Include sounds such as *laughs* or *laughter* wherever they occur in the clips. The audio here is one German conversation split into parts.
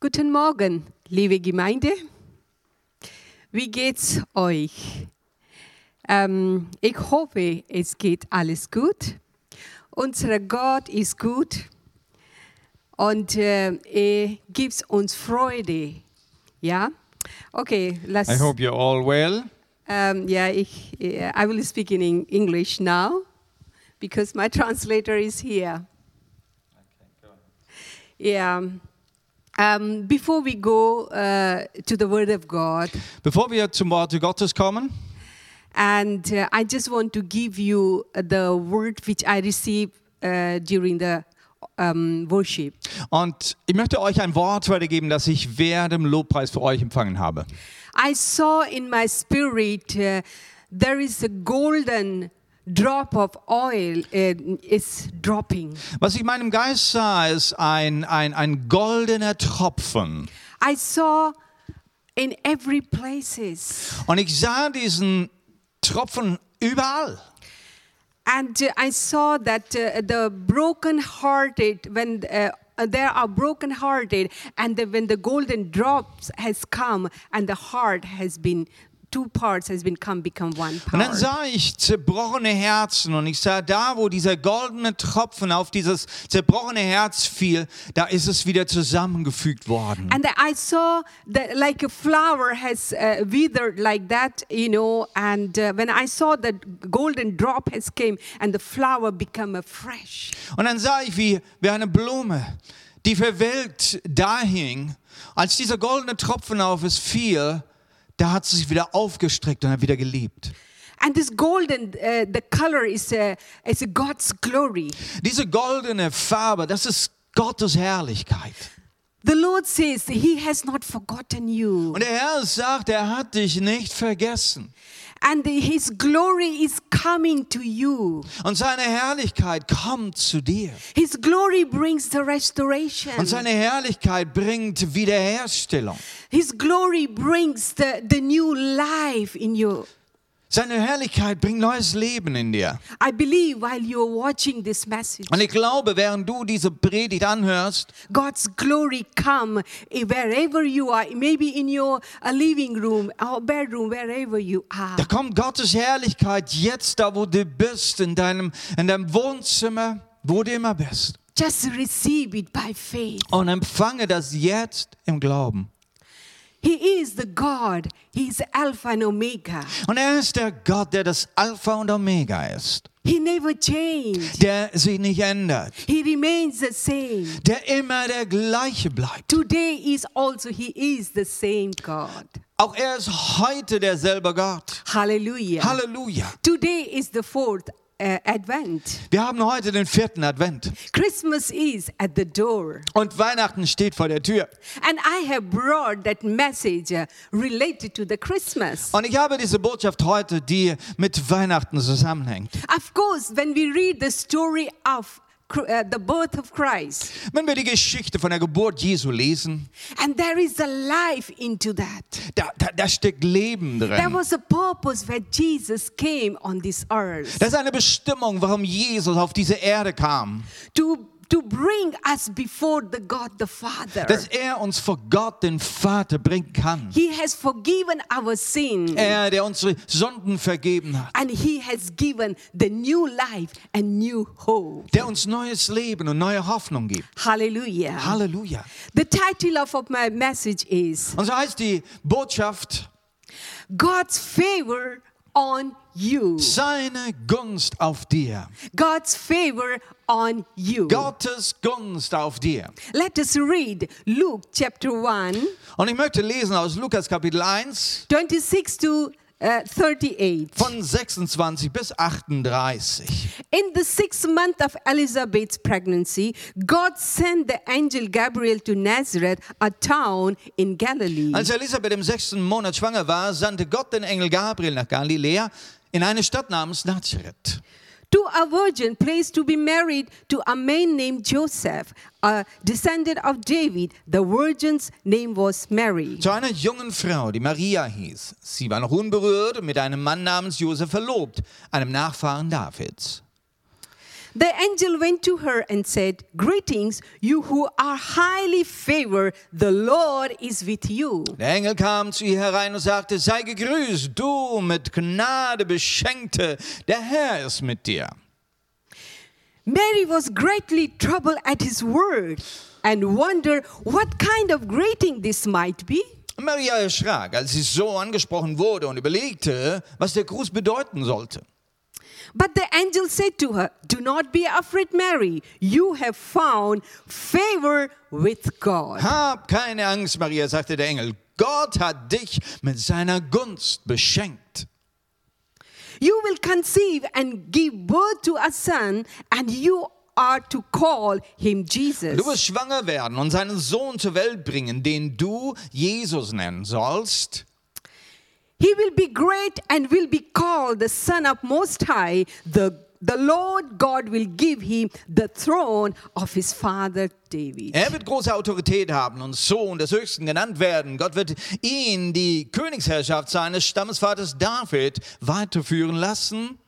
Guten Morgen, liebe Gemeinde. Wie geht's euch? Ähm, ich hoffe, es geht alles gut. Unser Gott ist gut und äh, er gibt uns Freude. Ja? Okay, lass. I hope you're all well. Um, yeah, ich, yeah, I will speak in Eng- English now because my translator is here. Yeah. Um, before we go uh, to the Word of God, Bevor wir zum Wort Gottes kommen, and uh, I just want to give you the word which I received uh, during the um, worship. und ich möchte euch ein Wort weitergeben, das ich während dem Lobpreis für euch empfangen habe. I saw in my spirit uh, there is a golden drop of oil uh, is dropping. Was ich in meinem Geist sah, ist ein, ein, ein goldener Tropfen. I saw in every places. Und ich sah diesen Tropfen überall. And uh, I saw that uh, the broken-hearted, when uh, there are broken-hearted, and the, when the golden drops has come, and the heart has been, two parts has been come become one Und dann part. sah ich zerbrochene Herzen und ich sah da, wo dieser goldene Tropfen auf dieses zerbrochene Herz fiel, da ist es wieder zusammengefügt worden. And I saw that like a flower has uh, withered like that, you know. And uh, when I saw that golden drop has came, and the flower become a fresh. Und dann sah ich, wie, wie eine Blume, die verwelkt dahing, als dieser goldene Tropfen auf es fiel, da hat sie sich wieder aufgestreckt und hat wieder geliebt. And this golden, uh, the color is a, is a God's glory. Diese goldene Farbe, das ist Gottes Herrlichkeit. The Lord says He has not forgotten you, Und der Herr sagt, er hat dich nicht vergessen. And His glory is coming to you. Und seine Herrlichkeit kommt zu dir. His glory brings the restoration. Und seine Herrlichkeit bringt Wiederherstellung. His glory brings the, the new life in you. Seine Herrlichkeit bringt neues Leben in dir. I believe while you're watching this message, Und ich glaube, während du diese Predigt anhörst, God's glory come wherever you are, maybe in your uh, living room or bedroom, wherever you are. Da kommt Gottes Herrlichkeit jetzt da, wo du bist, in deinem, in deinem Wohnzimmer, wo du immer bist. Just receive it by faith. Und empfange das jetzt im Glauben. He is the God. He is Alpha and Omega. Und er ist der Gott, der das Alpha und Omega ist, He never changed. der sich nicht ändert, He remains the same. der immer der gleiche bleibt. Today is also He is the same God. Auch er ist heute derselbe Gott. Hallelujah. Halleluja. Today is the fourth Advent. Wir haben heute den vierten Advent Christmas is at the door. und Weihnachten steht vor der Tür. And I have brought that message uh, related to the Christmas. Und ich habe diese Botschaft heute, die mit Weihnachten zusammenhängt. Of course, when we read the story of the birth of Christ, Wenn wir die Geschichte von der Geburt Jesu lesen, and there is a life into that. da, da, da steckt Leben There drin. was a purpose where Jesus came on this earth Das ist eine Bestimmung, warum Jesus auf diese Erde kam. to, to bring us before the God the Father. Dass er uns vor Gott, den Vater, bringen kann. He has forgiven our sin. Er, der unsere Sünden vergeben hat. and he has given the new life and new hope. Der uns neues Leben und neue Hoffnung gibt. Hallelujah. Halleluja. The title of my message is Und so heißt die Botschaft, God's favor on you. seine Gunst auf dir. God's favor on you. Gottes Gunst auf dir. Let us read Luke chapter 1, Und ich möchte lesen aus Lukas Kapitel 1 26 to uh, 38. von 26 bis 38. In the sixth month of Elizabeth's pregnancy, God sent the angel Gabriel to Nazareth, a town in Galilee. Als Elisabeth im sechsten Monat schwanger war, sandte Gott den Engel Gabriel nach Galiläa in eine Stadt namens Nazareth. To a virgin placed to be married to a man named Joseph, a descendant of David. The virgin's name was Mary. Zu einer jungen Frau, die Maria hieß. Sie war noch unberührt und mit einem Mann namens Joseph verlobt, einem Nachfahren Davids. The angel went to her and said, Greetings, you who are highly favored, the Lord is with you. Der Engel kam zu ihr herein und sagte, sei gegrüßt, du mit Gnade beschenkte, der Herr ist mit dir. Mary was greatly troubled at his word and wondered what kind of greeting this might be. Maria erschrak, als sie so angesprochen wurde und überlegte, was der Gruß bedeuten sollte. But the angel said to her, Do not be afraid, Mary. You have found favor with God. Hab keine Angst, Maria, sagte der Engel. Gott hat dich mit seiner Gunst beschenkt. You will conceive and give birth to a son, and you are to call him Jesus. Du wirst schwanger werden und seinen Sohn zur Welt bringen, den du Jesus nennen sollst. He will be great and will be called the Son of Most High. The, the Lord God will give him the throne of his father David. Er wird große Autorität haben und Sohn des Höchsten genannt werden. Gott wird ihn die Königsherrschaft seines Stammesvaters David weiterführen lassen.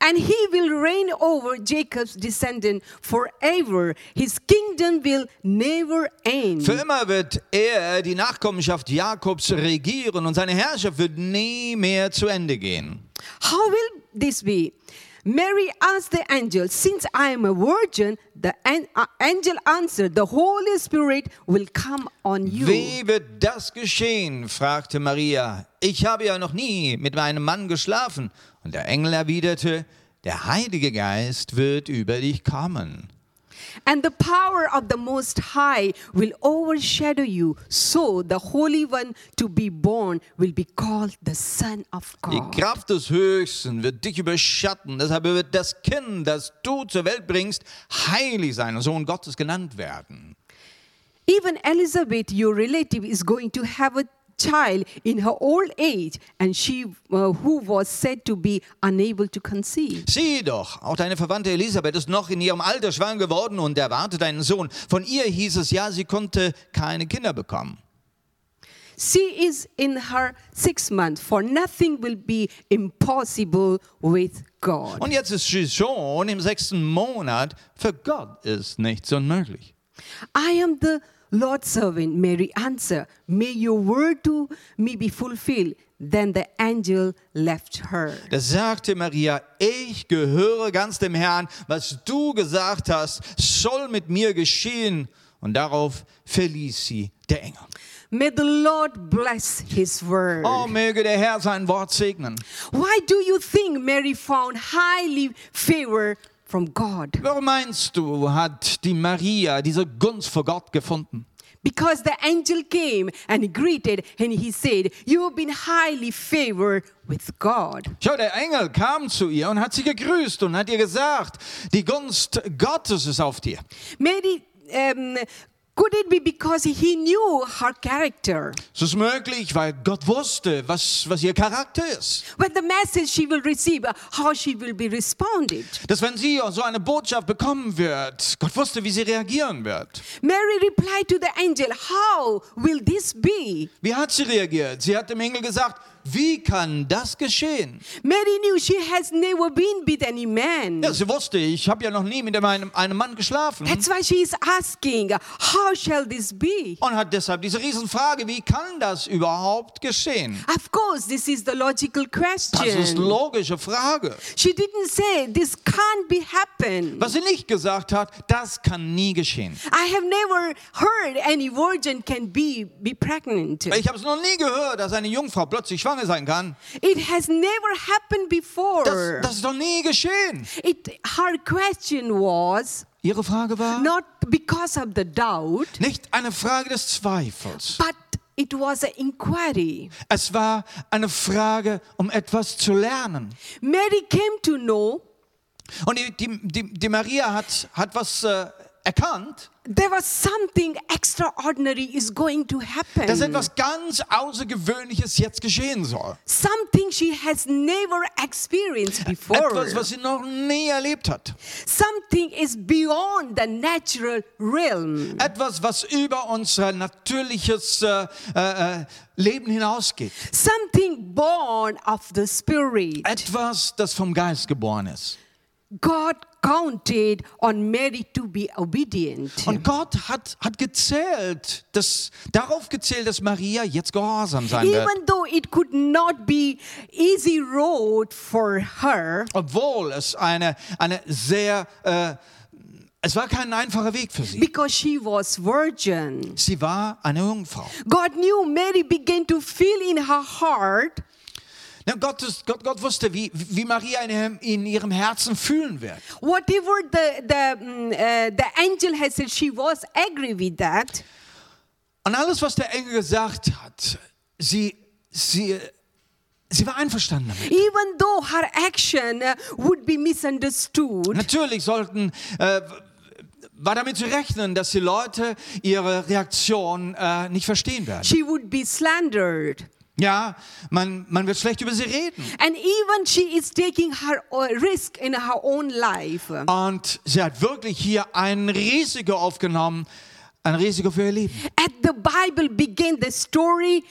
And he will reign over Jacob's descendant forever. His kingdom will never end. Für immer wird er die Nachkommenschaft Jakobs regieren und seine Herrschaft wird nie mehr zu Ende gehen. How will this be? Mary asked the angel, Since I am a virgin, the uh, angel answered, The Holy Spirit will come on you. Wie wird das geschehen? fragte Maria. Ich habe ja noch nie mit meinem Mann geschlafen. Und der Engel erwiderte, der Heilige Geist wird über dich kommen. And the power of the Most High will overshadow you. So the Holy One to be born will be called the Son of God. Die. Kraft des Höchsten wird dich überschatten. Deshalb wird das Kind, das du zur Welt bringst, heilig sein und Sohn Gottes genannt werden. Even Elizabeth, your relative, is going to have a child in her old age, and she, uh, who was said to be unable to conceive. Sieh doch, auch deine Verwandte Elisabeth ist noch in ihrem Alter schwanger geworden und erwartet einen Sohn. Von ihr hieß es ja, sie konnte keine Kinder bekommen. She is in her sixth month, for nothing will be impossible with God. Und jetzt ist sie schon im sechsten Monat. Für Gott ist nichts unmöglich. I am the Lord's servant, Mary answered. May your word to me be fulfilled. Then the angel left her. Da sagte Maria, ich gehöre ganz dem Herrn. Was du gesagt hast, soll mit mir geschehen. Und darauf verließ sie der Engel. May the Lord bless his word. Oh, möge der Herr sein Wort segnen. Why do you think Mary found highly favor from God? Warum meinst du, hat die Maria diese Gunst vor Gott gefunden? Because the angel came and greeted and he said, You have been highly favored with God. Schau, der Engel kam zu ihr und hat sie gegrüßt und hat ihr gesagt, die Gunst Gottes ist auf dir. Mary, um, could it be because he knew her character? Es ist möglich, weil Gott wusste, was, was ihr Charakter ist. When the message she will receive, uh, how she will be responded. Dass wenn sie so eine Botschaft bekommen wird, Gott wusste, wie sie reagieren wird. Mary replied to the angel, How will this be? Wie hat sie reagiert? Sie hat dem Engel gesagt, wie kann das geschehen? Mary knew she has never been with any man. Ja, sie wusste, ich habe ja noch nie mit einem, einem Mann geschlafen. That's why she is asking, How shall this be? Und hat deshalb diese Riesenfrage, wie kann das überhaupt geschehen? Of course, this is the logical Das ist question. logische Frage. She didn't say this can't be happen. Was sie nicht gesagt hat, das kann nie geschehen. I have never heard any virgin can be be pregnant. Ich habe es noch nie gehört, dass eine Jungfrau plötzlich schwanger sein kann. It has never happened before. Das, das ist doch nie geschehen. It her question was Ihre Frage war not because of the doubt, nicht eine Frage des Zweifels. but it was an inquiry. Es war eine Frage, um etwas zu lernen. Mary came to know Und die, die, die, die Maria hat, hat was äh, erkannt, there was something extraordinary is going to happen. dass etwas ganz Außergewöhnliches jetzt geschehen soll. Something she has never experienced before. Etwas, was sie noch nie erlebt hat. Something is beyond the natural realm. Etwas, was über unser natürliches äh, äh, äh, Leben hinausgeht. Something born of the Spirit. Etwas, das vom Geist geboren ist. God counted on Mary to be obedient. Und Gott hat, hat gezählt, dass, darauf gezählt, dass Maria jetzt gehorsam sein wird. Even though it could not be easy road for her, Obwohl es eine, eine sehr, äh, es war kein einfacher Weg für sie. because she was virgin. Sie war eine Jungfrau. God knew Mary began to feel in her heart Na, Gott, Gott, Gott wusste, wie, wie Maria in ihrem, in ihrem Herzen fühlen wird. whatever the the mm, uh, the angel has said. She was agree with that. Und alles, was der Engel gesagt hat, sie, sie, sie war einverstanden damit. Even though her action uh, would be misunderstood, Natürlich sollten, äh, war damit zu rechnen, dass die Leute ihre Reaktion äh, nicht verstehen werden. she would be slandered. Ja, man, man wird schlecht über sie reden. And even she is taking her risk in her own life. Und sie hat wirklich hier ein Risiko aufgenommen, ein Risiko für ihr Leben. At the Bible began the story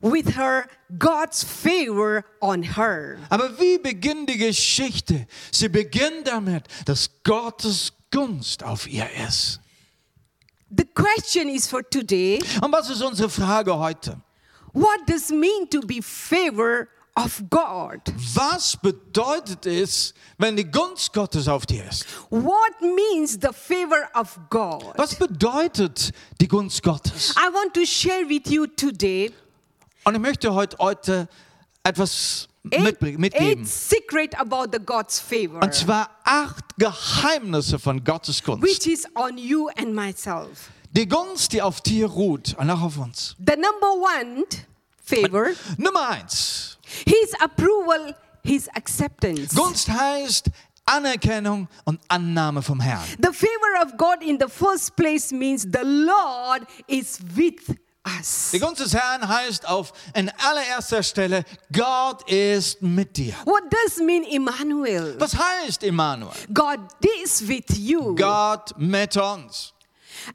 with her God's favor on her. Aber wie beginnt die Geschichte? Sie beginnt damit, dass Gottes Gunst auf ihr ist. The question is for today, Und was ist unsere Frage heute? What does mean to be favor of God? Was bedeutet es, wenn die Gunst Gottes auf dir ist? What means the favor of God? Was bedeutet die Gunst Gottes? I want to share with you today Und ich möchte heute, heute etwas eight, mitbringen- mitgeben. eight secret about the God's favor, Und zwar acht Geheimnisse von Gottes Gunst. which is on you and myself. Die Gunst, die auf dir ruht und auch auf uns. The number one favor, Nummer eins. His approval, His acceptance. Gunst heißt Anerkennung und Annahme vom Herrn. The favor of God in the first place means the Lord is with us. Die Gunst des Herrn heißt auf in allererster Stelle, Gott ist mit dir. What does mean Emmanuel? Was heißt Immanuel? God is with you. Gott mit uns.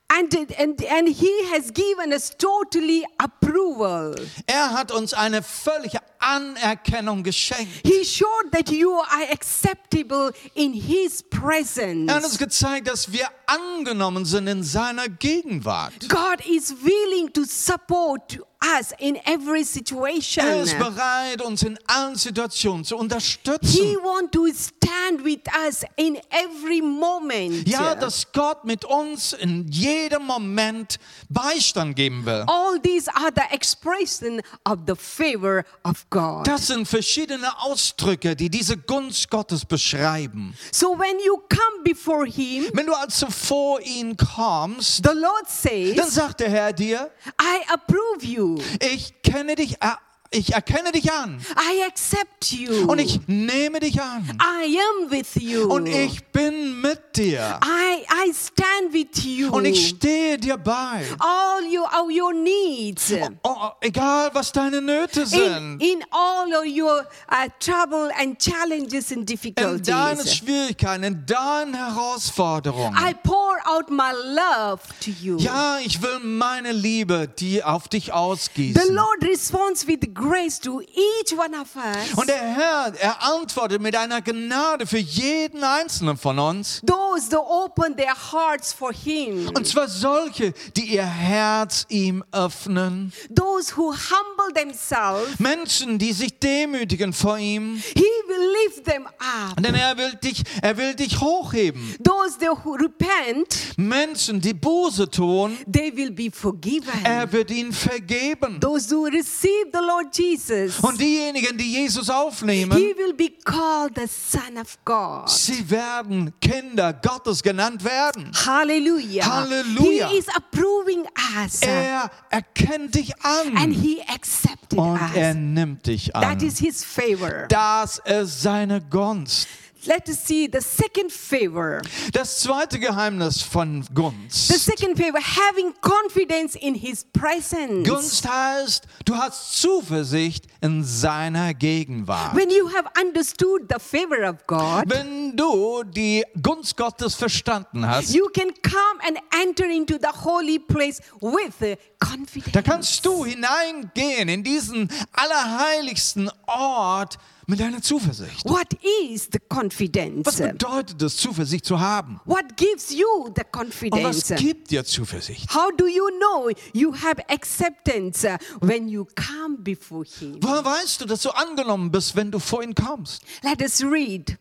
And, and, and He has given us totally approval. Er hat uns eine völlige Anerkennung geschenkt. He showed that you are acceptable in His presence. Er hat uns gezeigt, dass wir angenommen sind in seiner Gegenwart. God is willing to support us in every situation. Er ist bereit, uns in allen Situationen zu He unterstützen. wants to stand with us in every moment. Ja, dass Gott mit uns in jedem Moment Beistand geben will. All these are the expression of the favor of God. Das sind verschiedene Ausdrücke, die diese Gunst Gottes beschreiben. So when you come before Him, Wenn du also vor ihn kommst, the Lord dann says, sagt der Herr dir, I approve you. ich kenne dich, äh, ich erkenne dich an I accept you. und ich nehme dich an I am with you. und ich bin mit dir I, I stand with you. und ich stehe dir bei. all your, all your needs. Oh, egal, was deine Nöte In, sind. in all of your uh, trouble and challenges and In deinen difficulties. Schwierigkeiten, in deinen Herausforderungen. I pour out my love to you. Ja, ich will meine Liebe, die auf dich The ausgießen. Lord responds with grace to each one of us. Und der Herr, er antwortet mit einer Gnade für jeden einzelnen von uns. Those that open their hearts for Him. Und zwar solche, die ihr Herz ihm öffnen. Those who humble themselves, Menschen, die sich demütigen vor ihm. He will lift them up. Denn er will dich, er will dich hochheben. Those that who repent, Menschen, die Buße tun, they will be forgiven. er wird ihnen vergeben. Those who receive the Lord Jesus, Und diejenigen, die Jesus He aufnehmen, will be called the Son of God. sie werden Kinder Gottes genannt werden. Hallelujah. Hallelujah. He is approving us. Er erkennt dich and an He accepted und er us. nimmt dich That an. is His favor. Das ist seine Gunst. Let us see the second favor. Das zweite Geheimnis von The Gunst. second favor, having confidence in His presence. Gunst heißt, du hast Zuversicht in seiner Gegenwart. When you have understood the favor of God, Wenn du die Gunst Gottes verstanden hast, you can come and enter into the holy place with confidence. dann kannst du hineingehen in diesen allerheiligsten Ort mit deiner Zuversicht. What is the confidence? Was bedeutet es, Zuversicht zu haben? What gives you the Und was confidence? gibt dir Zuversicht? How do you know you have acceptance when you come before Him? Woher weißt du, dass du angenommen bist, wenn du vor ihn kommst? Let us read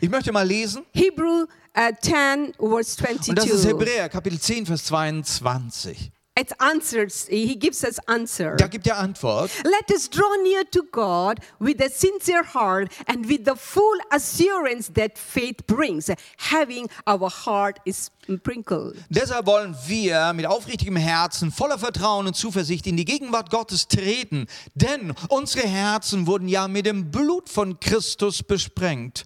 Ich möchte mal lesen. Hebrew uh, 10, verse Und das ist 22. Hebräer, Kapitel 10, Vers 22. It answers, he gives us answer. Da gibt er Antwort. Let us draw near to God with a sincere heart and with the full assurance that faith brings, having our heart is sprinkled. Deshalb wollen wir mit aufrichtigem Herzen, voller Vertrauen und Zuversicht in die Gegenwart Gottes treten. Denn unsere Herzen wurden ja mit dem Blut von Christus besprengt.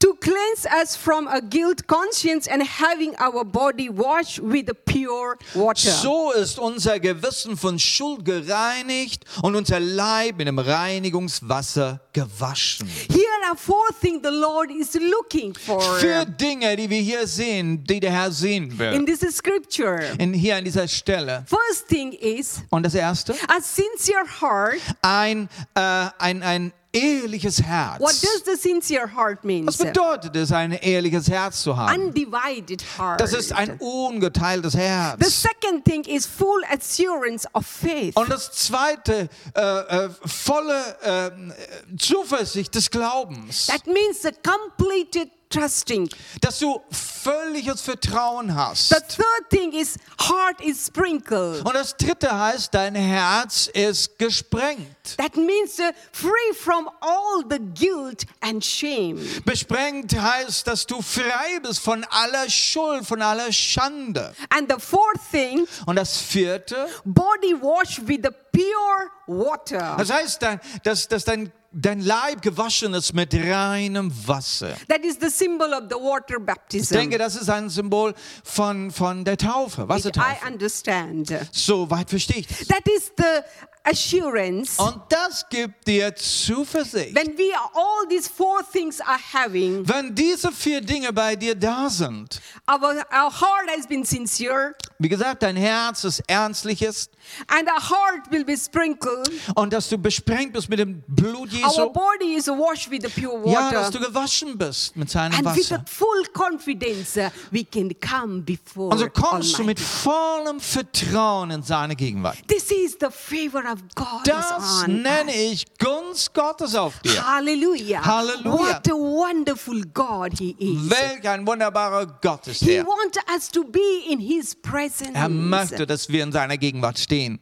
To cleanse us from a guilt conscience and having our body washed with the pure water. So ist unser Gewissen von Schuld gereinigt und unser Leib mit dem Reinigungswasser gewaschen. Here are four things the Lord is looking for Für Dinge, die wir hier sehen, die der Herr sehen in will. this scripture. In, hier an dieser Stelle. First thing is Und das erste, a sincere heart. ein, äh, ein, ein ehrliches Herz. What does the sincere heart mean? Was bedeutet es, ein ehrliches Herz zu haben? Undivided heart. Das ist ein ungeteiltes The Herz. second thing is full assurance of faith. Und das zweite, äh, äh, volle äh, Zuversicht des Glaubens. That means the completed trusting. Dass du völliges Vertrauen hast. The third thing is heart is sprinkled. Und das dritte heißt, dein Herz ist gesprengt. That means uh, free from all the guilt and shame. Besprengt heißt, dass du frei bist von aller Schuld, von aller Schande. And the fourth thing, Und das vierte, body washed with the pure water. das heißt, dass, dass dein, dein Leib gewaschen ist mit reinem Wasser. That is the symbol of the water Ich baptism. denke, das ist ein Symbol von, von der Taufe, I Wassertaufe. understand. So weit verstehe ich das. That is the assurance. Und das gibt dir Zuversicht. When we all these four things are having, Wenn diese vier Dinge bei dir da sind, our, our heart has been sincere, wie gesagt, dein Herz ist ernstlich ist and our heart will be sprinkled. und dass du besprengt bist mit dem Blut Our Jesu, body is washed with the pure ja, dass du water. gewaschen bist mit seinem And with the Wasser. full confidence, uh, we can come before Und so kommst du Almighty. mit vollem Vertrauen in seine Gegenwart. This is the favor of God Das nenne ich Gunst Gottes auf dir. Hallelujah. Halleluja. What a wonderful God He is. Welch ein wunderbarer Gott ist He er. wants us to be in His presence. Er möchte, dass wir in seiner Gegenwart stehen.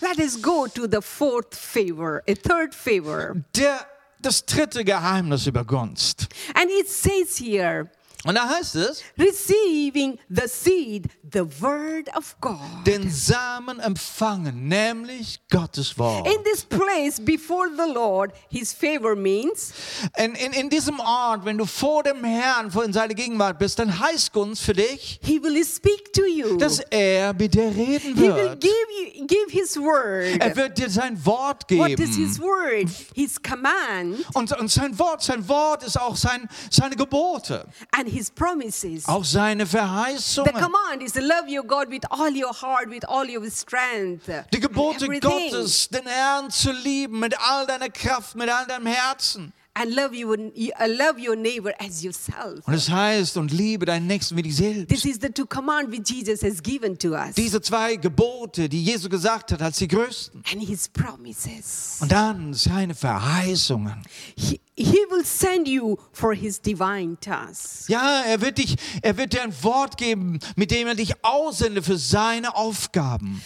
Let us go to the fourth favor, a third favor. Der, das dritte Geheimnis über Gunst. And it says here, Und da heißt es, receiving the seed, the word of God. den Samen empfangen, nämlich Gottes Wort. In this place before the Lord, His favor means In, in, in diesem Ort, wenn du vor dem Herrn, vor in seiner Gegenwart bist, dann heißt Gunst für dich, He will speak to you. dass er mit dir reden He will wird. give you give His word. Er wird dir sein Wort What is His geben. word? His command Und, und sein Wort, sein Wort ist auch sein, seine Gebote, and His promises. auch seine The Verheißungen. command is to love your God with all your heart, with all your strength. Die Gebote. Gottes, den Herrn zu lieben mit all deiner Kraft, mit all deinem Herzen. And love, you, uh, love your neighbor as yourself. Und es heißt, und liebe deinen Nächsten wie dich selbst. This is the two command which Jesus has given to us. Diese zwei Gebote, die Jesus gesagt hat, als die größten. and His promises. Und dann seine Verheißungen. He, he will send you for His divine task. Ja, er wird, dich, er wird dir ein Wort geben, mit dem er dich aussende für seine Aufgaben.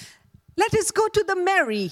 Let us go to the Mary.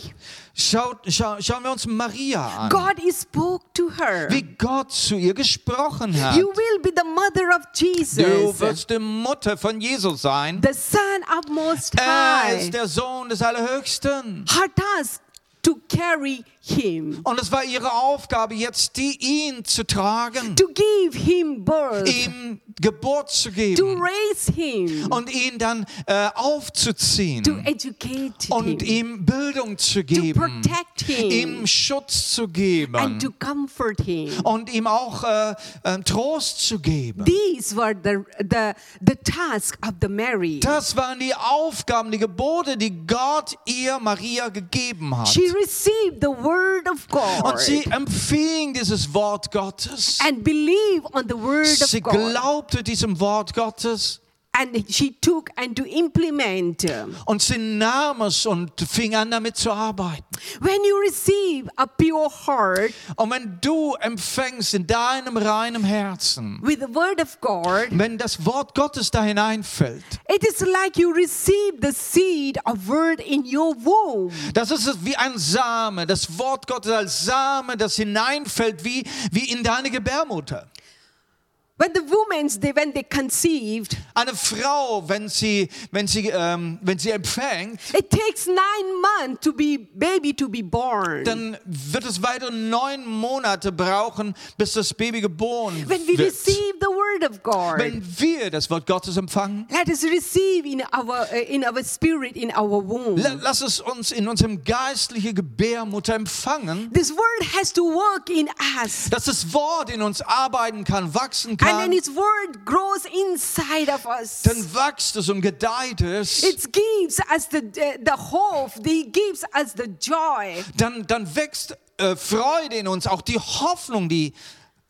Schaut, schau, schauen wir uns Maria an. God spoke to her. Wie Gott zu ihr gesprochen hat. You will be the mother of Du Jesus, wirst die Mutter von Jesus sein. the Son of Most Er High. ist der Sohn des Allerhöchsten. Her task to carry him, Und es war ihre Aufgabe, jetzt die ihn zu tragen, to give him birth, ihm Geburt zu to geben raise him, und ihn dann äh, to aufzuziehen educate und him, ihm Bildung zu to geben, protect him, ihm Schutz zu and geben to comfort him. und ihm auch äh, äh, Trost zu geben. These were the, the, the task of the Mary. Das waren die Aufgaben, die Gebote, die Gott ihr Maria gegeben hat. She received the word word of Und God sie empfing dieses Wort Gottes. and believe on the word of God. Sie glaubte diesem Wort Gottes And she took and to implement. und sie nahm es und fing an damit zu arbeiten. When you receive a pure heart Und wenn du empfängst in deinem reinen Herzen, with the word of God, wenn das Wort Gottes da hineinfällt, it is like you receive the seed of word in your womb. das ist wie ein Same, das Wort Gottes als Same, das hineinfällt wie, wie in deine Gebärmutter. When the women, they, when they conceived, Eine Frau, wenn sie, wenn sie, ähm, wenn sie empfängt, it takes nine months to be baby to be born. dann wird es weitere neun Monate brauchen, bis das Baby geboren when we wird. receive the word of God, Wenn wir das Wort Gottes empfangen, let us receive in our uh, in our spirit in our womb. la- lass es uns in unserem geistlichen Gebärmutter empfangen, This word has to work in us. dass das Wort in uns arbeiten kann, wachsen And kann. then its word grows inside of us. Dann wächst es und gedeiht es. It gives us the, the hope, it gives us the joy. Dann, dann wächst äh, Freude in uns, auch die Hoffnung, die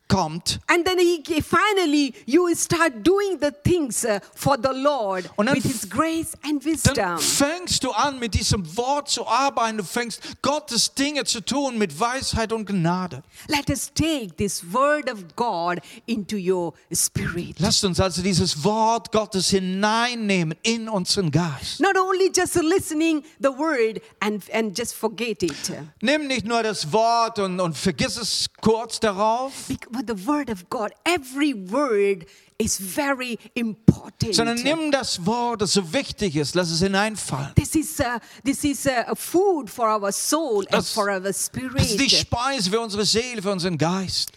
kommt. And then he, finally, you start doing the things uh, for the Lord Und dann with His grace and Dann wisdom. fängst du an, mit diesem Wort zu arbeiten. Du fängst Gottes Dinge zu tun mit Weisheit und Gnade. Let us take this word of God into your spirit. Lasst uns also dieses Wort Gottes hineinnehmen in unseren Geist. Not only just listening the word and, and just forget it. Nimm nicht nur das Wort und, und vergiss es kurz darauf, Bec- The word of God, every word is very important. sondern nimm das Wort, das so wichtig ist, lass es hineinfallen. This is uh, this is uh, a food for our soul and for our spirit. Das ist die. Speise für unsere Seele, für unseren Geist.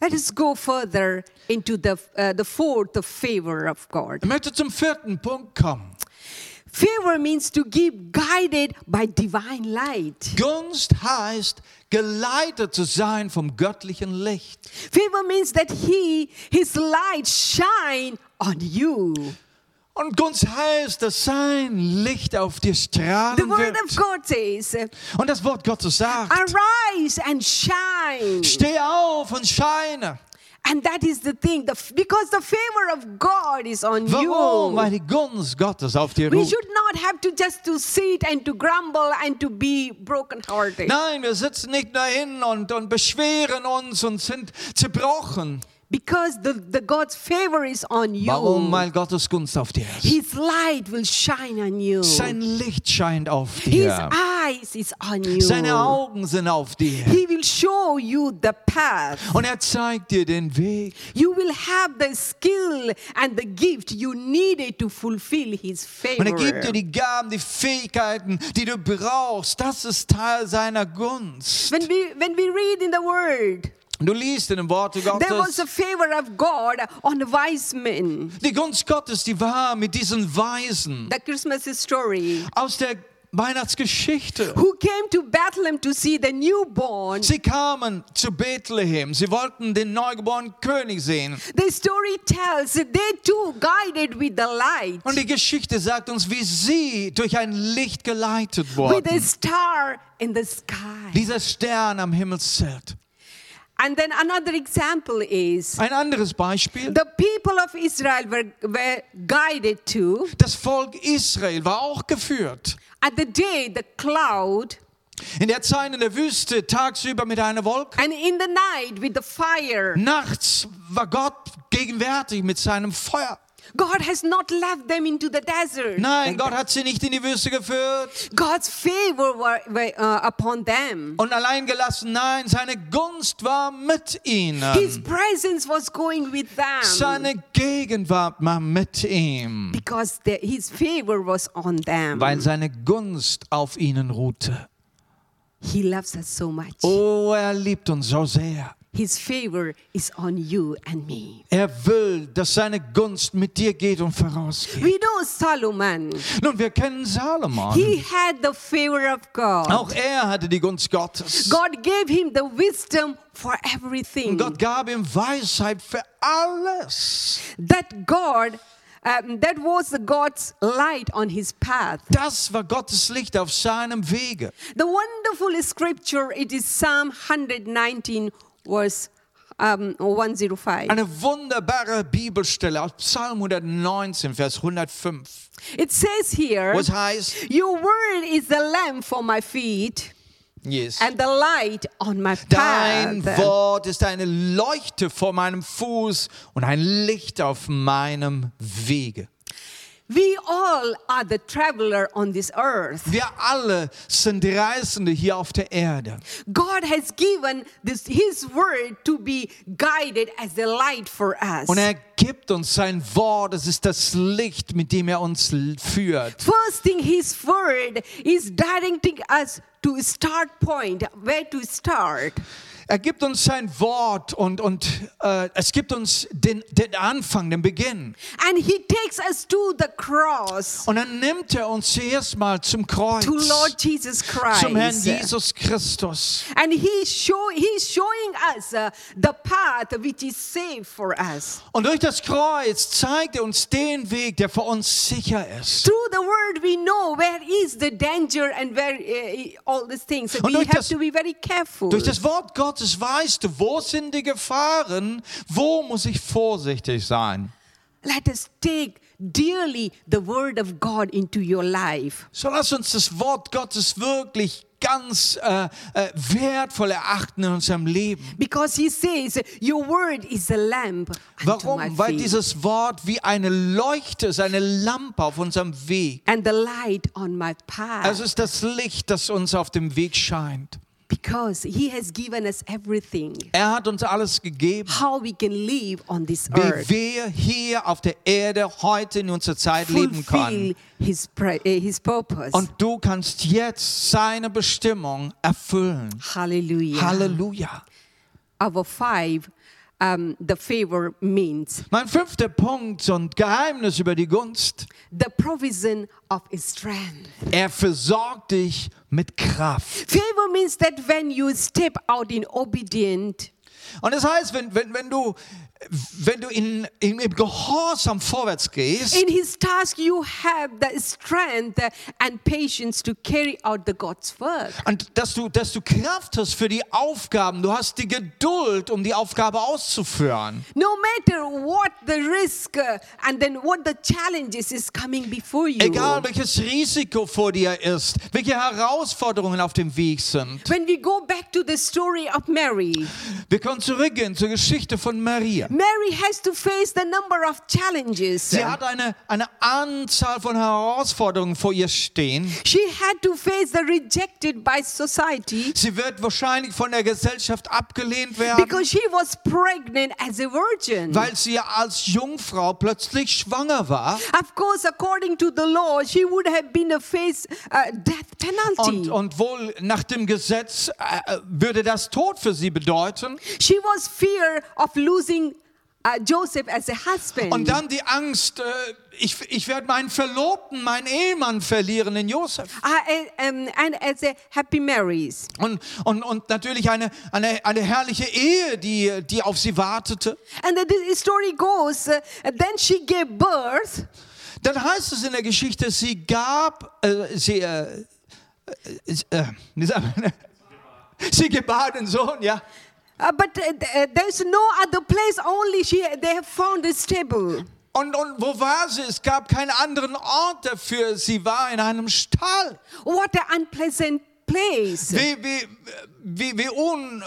Let us go further into the uh, the fourth favor of God. Ich möchte zum vierten Punkt kommen. Favor means to give guided by divine light. Gunst heißt, geleitet zu sein vom göttlichen Licht. Favor means that he his light shine on you. Und Gunst heißt, dass sein Licht auf dir The strahlen word wird. of God says, Und das Wort Gottes sagt, "Arise and shine." steh auf und scheine. And that is the thing, the, because the favor of God is on you. Weil die Gunst Gottes auf dir We should not have to just to sit and to grumble and to be brokenhearted. Nein, wir sitzen nicht nur hin und, und beschweren uns und sind zerbrochen. Because the, the God's favor is on you. Warum? Weil Gottes Gunst auf dir ist. His light will shine on you. Sein Licht scheint auf His dir. eyes is on you. Seine Augen sind auf dir. He will show you the path. Und er zeigt dir den Weg. You will have the skill and the gift you needed to fulfill His favor. Und er gibt dir die Gaben, die Fähigkeiten, die du brauchst. Das ist Teil seiner Gunst. when we when we read in the Word, Du liest in dem Worte there was Gottes. a favor of God on wise men. Die Gunst Gottes, die war mit diesen Weisen The Christmas story. aus der Weihnachtsgeschichte. Who came to Bethlehem to see the newborn? Sie kamen zu Bethlehem. Sie wollten den neugeborenen König sehen. The story tells that they too guided with the light, Und die Geschichte sagt uns, wie sie durch ein Licht geleitet with a wurden. star in the sky. Dieser Stern am Himmelszelt. And then another example is Ein anderes Beispiel. the people of Israel were, were guided to Das Volk Israel war auch geführt. at the day the cloud In der Zeit in der Wüste, tagsüber mit einer Wolke. and in the night with the fire. Nachts war Gott gegenwärtig mit seinem Feuer. God has not left them into the desert. Nein, Gott hat sie nicht in die Wüste geführt God's favor were, uh, upon them. und allein gelassen. Nein, seine Gunst war mit His ihnen. presence was going with them Seine Gegenwart war mit ihm, because the, his favor was on them. weil seine Gunst auf ihnen ruhte. He loves us so much. Oh, er liebt uns so sehr. His favor is on you and me. Er will, dass seine Gunst mit dir geht und vorausgeht. We know Solomon. Nun, wir kennen Salomon. He had the favor of God. Auch er hatte die Gunst Gottes. God gave him the wisdom for everything. Und Gott gab ihm Weisheit für alles. That God um, that was God's light on his path. Das war Gottes Licht auf seinem Wege. The wonderful scripture, it is Psalm 119, verse um, 105. Eine wunderbare Bibelstelle aus Psalm 119, Vers 105. It says here, Was heißt, Your word is the lamp for my feet yes. and the light on my Dein path. Wort ist eine Leuchte vor meinem Fuß und ein Licht auf meinem Wege. We all are the traveler on this earth. Wir alle sind Reisende hier auf der Erde. God has given this his word to be guided as a light for us. Und er gibt uns sein Wort, es ist das Licht, mit dem er uns führt. First thing his word is directing us to start point, where to start. Er gibt uns sein Wort und, und äh, es gibt uns den, den Anfang, den Beginn. And he takes us to the cross, Und dann nimmt er uns zuerst mal zum Kreuz, to Lord Jesus zum Herrn Christ. Jesus Christus. And he's, show, he's showing us uh, the path which is safe for us. Und durch das Kreuz zeigt er uns den Weg, der für uns sicher ist. Through the word, we know where is the danger and where uh, all these things. Und we have das- to be very careful. Durch das Wort Gottes weißt du, wo sind die Gefahren, wo muss ich vorsichtig sein. Let us take dearly the word of God into your life. So lass uns das Wort Gottes wirklich ganz äh, äh, wertvoll erachten in unserem Leben. Because he says, Your word is a lamp Warum? Weil dieses Wort wie eine Leuchte ist, eine Lampe auf unserem Weg. and the light on my path. Es ist das Licht, das uns auf dem Weg scheint. Because he has given us everything. Er hat uns alles gegeben, How we can live on this wie earth. wir hier auf der Erde heute in unserer Zeit leben können. Fulfill his, uh, his purpose. Und du kannst jetzt seine Bestimmung erfüllen. Hallelujah. Halleluja. Our five, um, the favor means Mein fünfter Punkt und Geheimnis über die Gunst. the provision of strength. Er versorgt dich mit Kraft. Favor means that when you step out in obedient, Und das heißt, wenn, wenn, wenn du, wenn du in, in, im Gehorsam vorwärts gehst, in his task you have the strength and patience to carry out the God's work. und dass du, dass du Kraft hast für die Aufgaben, du hast die Geduld, um die Aufgabe auszuführen. No matter what the risk and then what the challenges is coming before you. Egal welches Risiko vor dir ist, welche Herausforderungen auf dem Weg sind. When we go back to the story of Mary, Wir können zurückgehen zur Geschichte von Maria. Mary has to face the number of challenges. Sie hat eine, eine Anzahl von Herausforderungen vor ihr stehen. She had to face the rejected by society Sie wird wahrscheinlich von der Gesellschaft abgelehnt werden, because she was pregnant as a virgin. weil sie als Jungfrau plötzlich schwanger war. Of course, according to the law, she would have been a face uh, death penalty. Und, und wohl nach dem Gesetz äh, äh, würde das Tod für sie bedeuten. she was fear of losing uh, Joseph as a husband. Und dann die Angst, äh, ich, ich werde meinen Verlobten, meinen Ehemann verlieren, den Josef. Uh, and, um, and as a happy Marys. Und, und, und natürlich eine, eine, eine herrliche Ehe, die, die auf sie wartete. And the, story goes, uh, then she gave birth Dann heißt es in der Geschichte, sie gab, äh, sie, äh, äh, äh, *laughs* sie gebar den Sohn, ja. Uh, but uh, uh, there's no other place. Only she they have found a stable. Und, und wo war sie? Es gab keinen anderen Ort dafür. Sie war in einem Stall. What an unpleasant place. Wie, wie, wie, wie, un,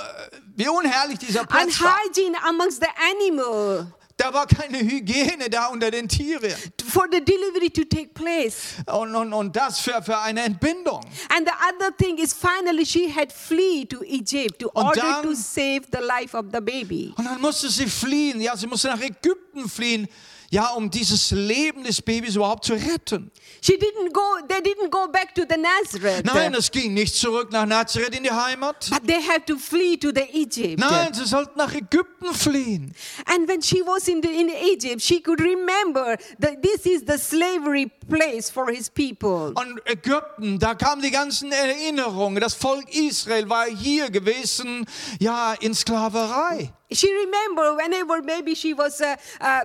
wie unherrlich dieser Platz war. Unhygiene amongst the animal Da war keine Hygiene da unter den Tieren. for the delivery to take place. Und, und, und das für, für eine Entbindung. And the other thing is finally she had flee to Egypt to Und order dann- to save the life of the baby. Und dann musste sie fliehen. Ja, sie musste nach Ägypten fliehen. Ja, um dieses Leben des Babys überhaupt zu retten. She didn't go, they didn't go back to the Nazareth. Nein, es ging nicht zurück nach Nazareth in die Heimat. But they had to flee to the Egypt. Nein, sie sollten nach Ägypten fliehen. And when she was in, the, in Egypt, she could remember that this is the slavery place for his people. Und Ägypten, da kamen die ganzen Erinnerungen. Das Volk Israel war hier gewesen, ja, in Sklaverei. She remember whenever maybe she was uh,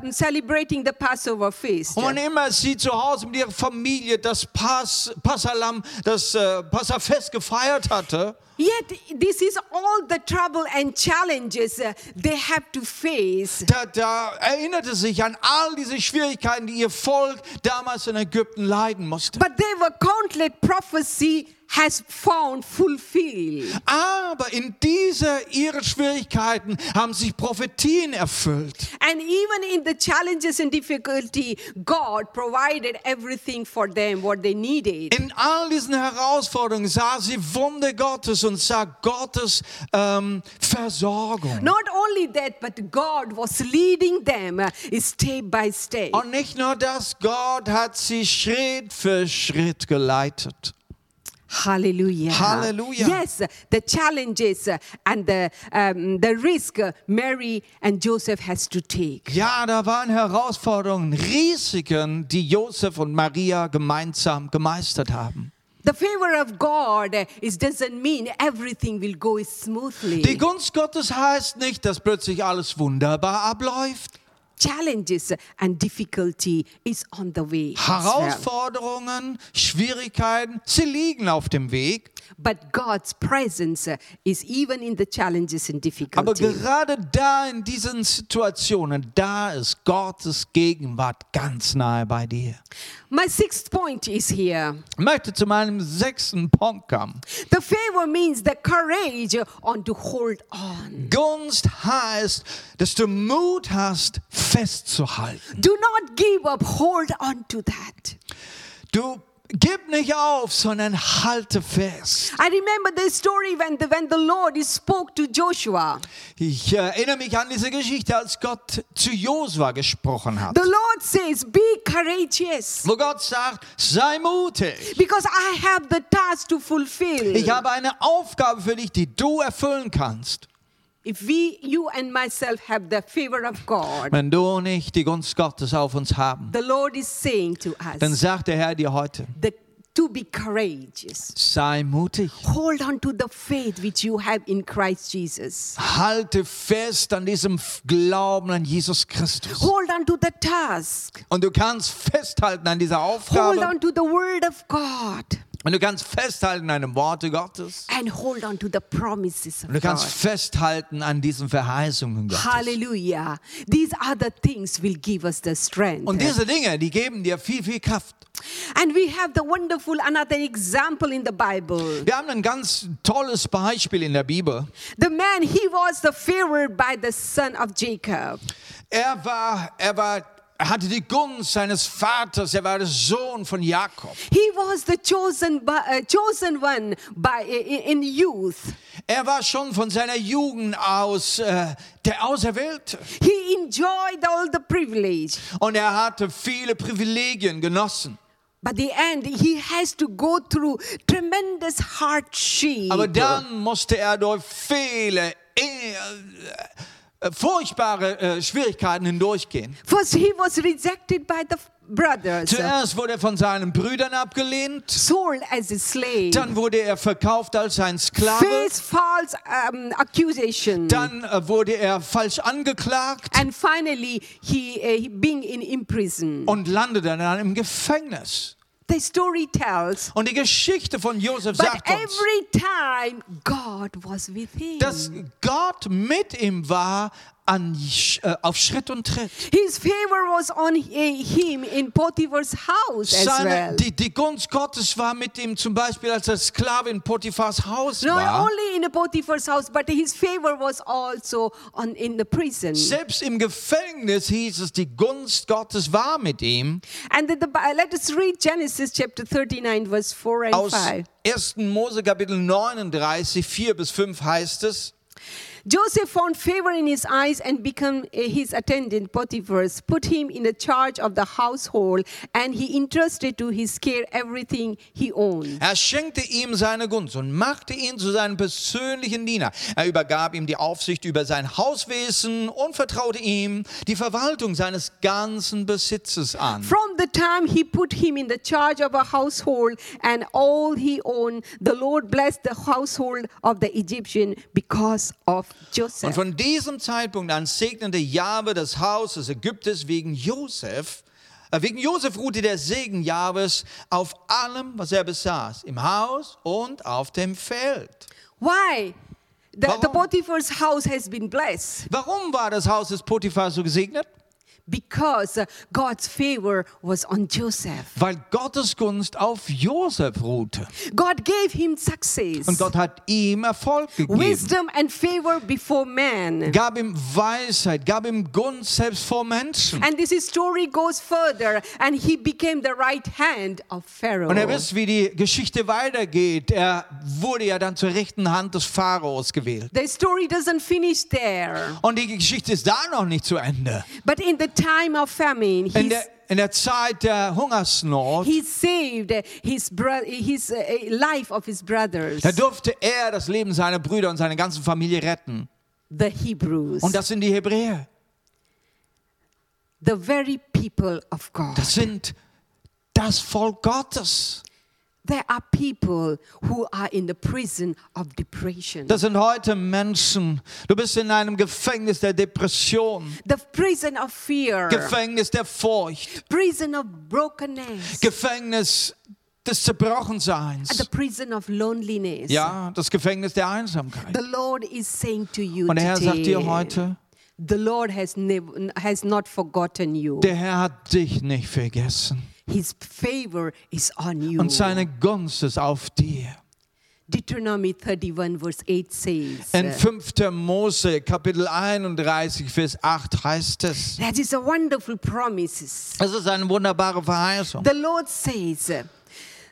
um, celebrating the Passover feast. Und wann immer sie zu Hause mit ihrer Familie das Pass, Passalam, das äh, Passafest gefeiert hatte, Yet this is all the trouble and challenges uh, they have to face. da, da erinnerte sich an all diese Schwierigkeiten, die ihr Volk damals in Ägypten leiden musste. But they were countless prophecy has found fulfilled. Aber in dieser ihrer Schwierigkeiten haben sich Prophetien erfüllt. And even in the challenges and difficulty, God provided everything for them what they needed. In all diesen Herausforderungen sah sie Wunder Gottes und sah Gottes ähm, Versorgung. Not only that, but God was leading them uh, step by step. Und nicht nur das, Gott hat sie Schritt für Schritt geleitet. Hallelujah. Hallelujah. Yes, the challenges and the, um, the risk Mary and Joseph has to take. Ja, da waren Herausforderungen, Risiken, die Josef und Maria gemeinsam gemeistert haben. The favor of God is doesn't mean everything will go smoothly. Die Gunst Gottes heißt nicht, dass plötzlich alles wunderbar abläuft. Challenges and difficulty is on the way. Herausforderungen, Schwierigkeiten, sie liegen auf dem Weg. But God's presence is even in the challenges and Aber difficulty. gerade da in diesen Situationen, da ist Gottes Gegenwart ganz nahe bei dir. My sixth point is here. Ich möchte zu meinem sechsten Punkt kommen. The favor means the courage on to hold on. Gunst heißt, dass du Mut hast, festzuhalten. Do not give up. Hold on to that. Du gib nicht auf, sondern halte fest. I remember the story when the, when the Lord spoke to Joshua. Ich erinnere mich an diese Geschichte, als Gott zu Josua gesprochen hat. The Lord says, Be courageous Wo Gott sagt, sei mutig. because I have the task to fulfill. Ich habe eine Aufgabe für dich, die du erfüllen kannst. If we, you and myself, have the favor of God, Wenn du nicht die Gunst Gottes auf uns haben, the Lord is saying to dann us sagt der Herr dir heute, the, to be courageous. sei mutig. Hold on to the faith which you have in Christ Jesus. Halte fest an diesem Glauben an Jesus Christus. Hold on to the task. Und du kannst festhalten an dieser Hold Aufgabe. on to the word of God. Und du kannst festhalten an den Worte Gottes. And hold on to the promises of Und du kannst God. festhalten an diesen Verheißungen Gottes. Hallelujah. These other things will give us the strength. Und diese Dinge, die geben dir viel, viel Kraft. And we have the wonderful another example in the Bible. Wir haben ein ganz tolles Beispiel in der Bibel. The man, he was the favored by the son of Jacob. Er war, er war, er hatte die Gunst seines Vaters. Er war der Sohn von Jakob. He was the chosen, by, uh, chosen one by, in, youth. Er war schon von seiner Jugend aus äh, der Auserwählte. He enjoyed all the privilege. Und er hatte viele Privilegien genossen. But the end, he has to go through tremendous hardship. Aber dann musste er durch viele äh, furchtbare äh, Schwierigkeiten hindurchgehen. First, he was rejected by the brothers, Zuerst wurde er von seinen Brüdern abgelehnt. sold as a slave, Dann wurde er verkauft als ein Sklave. faced false um, accusation, Dann äh, wurde er falsch angeklagt and finally he, uh, being in, in prison. und landete dann im Gefängnis. The story tells, Und die Geschichte von Josef sagt uns, every time God was with him. dass Gott mit ihm war an, äh, auf Schritt und Tritt. His favor was on hi- him in Potiphar's house as Seine, well. die, die Gunst Gottes war mit ihm zum Beispiel, als er Sklave in Potiphars Haus Not war. only in Potiphar's house, but his favor was also on in the prison. Selbst im Gefängnis hieß es, die Gunst Gottes war mit ihm. And the, the, let us read Genesis chapter 39, verse 4 and Aus 5. 1. Mose Kapitel 39, 4 bis 5 heißt es, Joseph found favor in his eyes and became uh, his attendant Potiphar's, put him in the charge of the household, and he entrusted to his care everything he owned. Er schenkte ihm seine Gunst und machte ihn zu seinem persönlichen Diener. Er übergab ihm die Aufsicht über sein Hauswesen und vertraute ihm die Verwaltung seines ganzen Besitzes an. From the time he put him in the charge of a household and all he owned, the Lord blessed the household of the Egyptian because of Und Joseph. von diesem Zeitpunkt an segnete Jahwe das Haus des Ägypters wegen Josef. Äh, Wegen Josef ruhte der Segen Jahwes auf allem, was er besaß, im Haus und auf dem Feld. Why? The, the Warum? Potiphar's house has been blessed Warum war das Haus des Potiphar so gesegnet? Because God's favor was on Joseph. Weil Gottes Gunst auf Josef ruhte. God gave him success, Und Gott hat ihm Erfolg gegeben. wisdom, and favor before man. Gab ihm Weisheit, gab ihm Gunst selbst vor Menschen. And this story goes further, and he became the right hand of Pharaoh. Und ihr wisst, wie die Geschichte weitergeht. Er wurde ja dann zur rechten Hand des Pharaos gewählt. The story doesn't finish there. Und die Geschichte ist da noch nicht zu Ende. But in the time of famine, In der, in der Zeit der Hungersnot, he saved his, his uh, life of his brothers, da durfte er das Leben seiner Brüder und seiner ganzen Familie retten. the Hebrews, Und das sind die Hebräer. the very people of God. Das sind das Volk Gottes. Das sind heute Menschen. Du bist in einem Gefängnis der Depression, the prison of fear, Gefängnis der Furcht, prison of brokenness, Gefängnis des Zerbrochenseins. the prison of loneliness. Ja, das Gefängnis der Einsamkeit. The Lord is saying to you Und der Herr sagt dir heute, the Lord has, has not forgotten you. der Herr hat dich nicht vergessen. His favor is on you. Und seine Gunst ist auf dir. Deuteronomy 31 verse 8 says, In 5. Mose Kapitel 31 Vers 8 heißt es, that is a wonderful promise. es ist eine wunderbare Verheißung. The Lord says,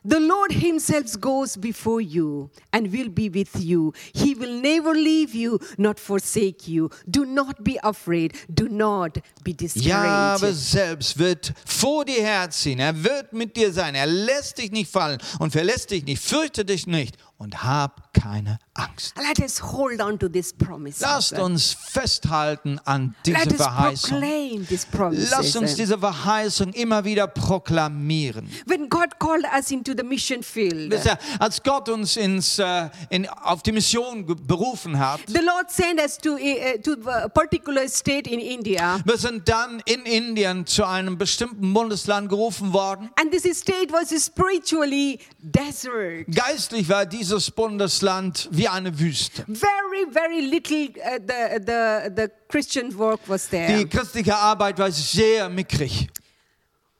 the Lord himself goes before you and will be with you. He will never leave you, not forsake you. Do not be afraid. Do not be discouraged. Jahwe selbst wird vor dir herziehen. Er wird mit dir sein. Er lässt dich nicht fallen und verlässt dich nicht. Fürchte dich nicht und hab keine Angst. Let us hold on to this promise. Lasst uns festhalten an diese Let Verheißung. proclaim this promise. Lasst uns diese Verheißung immer wieder proklamieren. When God called us into the mission field, als Gott uns ins, äh, in, auf die Mission berufen hat, the Lord sent us to a, to a particular state in India. wir sind dann in Indien zu einem bestimmten Bundesland gerufen worden. And this state was spiritually desert. Geistlich war dieses Bundesland wie eine Wüste. Very, very little uh, the, the, the Christian work was there. Die christliche Arbeit war sehr mickrig.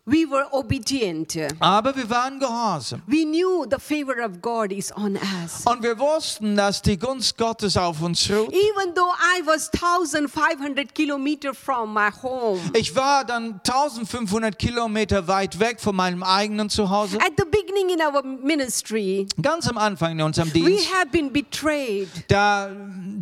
We were obedient. Aber wir waren gehorsam. We knew the favor of God is on us. Und wir wussten, dass die Gunst Gottes auf uns ruht. Even though I was 1,500 kilometers from my home, Ich war dann 1500 Kilometer weit weg von meinem eigenen Zuhause. at the beginning in our ministry, Ganz am Anfang in unserem we Dienst, have been betrayed, da,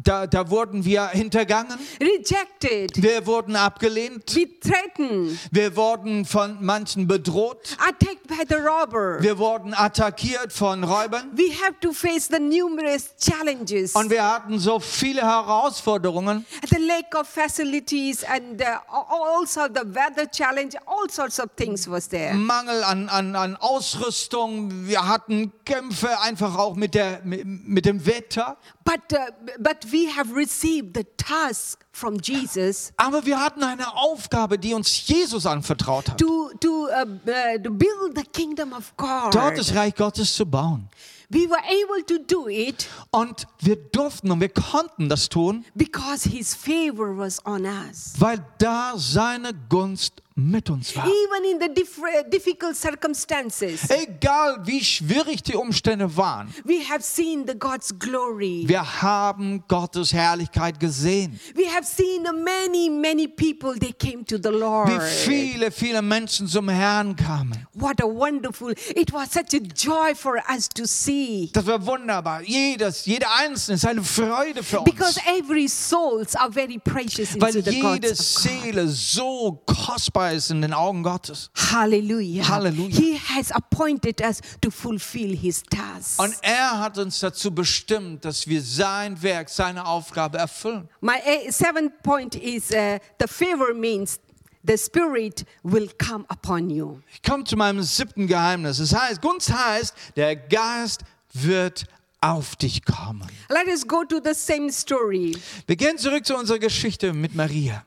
da, da wurden wir hintergangen. rejected, Wir wurden abgelehnt. threatened, Wir wurden von manchen bedroht. attacked by the robber. Wir wurden attackiert von Räubern. We have to face the numerous challenges. Und wir hatten so viele Herausforderungen. the lack of facilities and uh, also the weather challenge, all sorts of things was there. Mangel an, an, an Ausrüstung. Wir hatten Kämpfe einfach auch mit, der, mit, mit dem Wetter. But, uh, but we have received the task from Jesus Aber wir hatten eine Aufgabe, die uns Jesus anvertraut hat. to, to, uh, uh, to build the kingdom of God. Dort das Reich Gottes zu bauen. We were able to do it Und wir durften und wir konnten das tun, because his favor was on us. weil da seine Gunst mit uns war. Even in the diff- difficult circumstances, Egal wie schwierig die Umstände waren, we have seen the God's glory. wir haben Gottes Herrlichkeit gesehen. We have seen the many, many people, they came to the Lord. Wie viele, viele Menschen zum Herrn kamen. What a wonderful, it was such a joy for us to see. Das war wunderbar. Jedes, jeder Einzelne ist eine Freude für uns. Because every souls are very precious Weil jede. Seele so kostbar ist in den Augen Gottes. Hallelujah. Hallelujah. He has appointed us to fulfill his task. Und er hat uns dazu bestimmt, dass wir sein Werk, seine Aufgabe erfüllen. My eh, seventh point is uh, the favor means the Spirit will come upon you. Ich komme zu meinem siebten Geheimnis. Es heißt, Gunst heißt, der Geist wird auf dich kommen. Let us go to the same story. Wir gehen zurück zu unserer Geschichte mit Maria.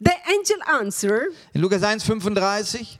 The angel answered, In Lukas 1, 35.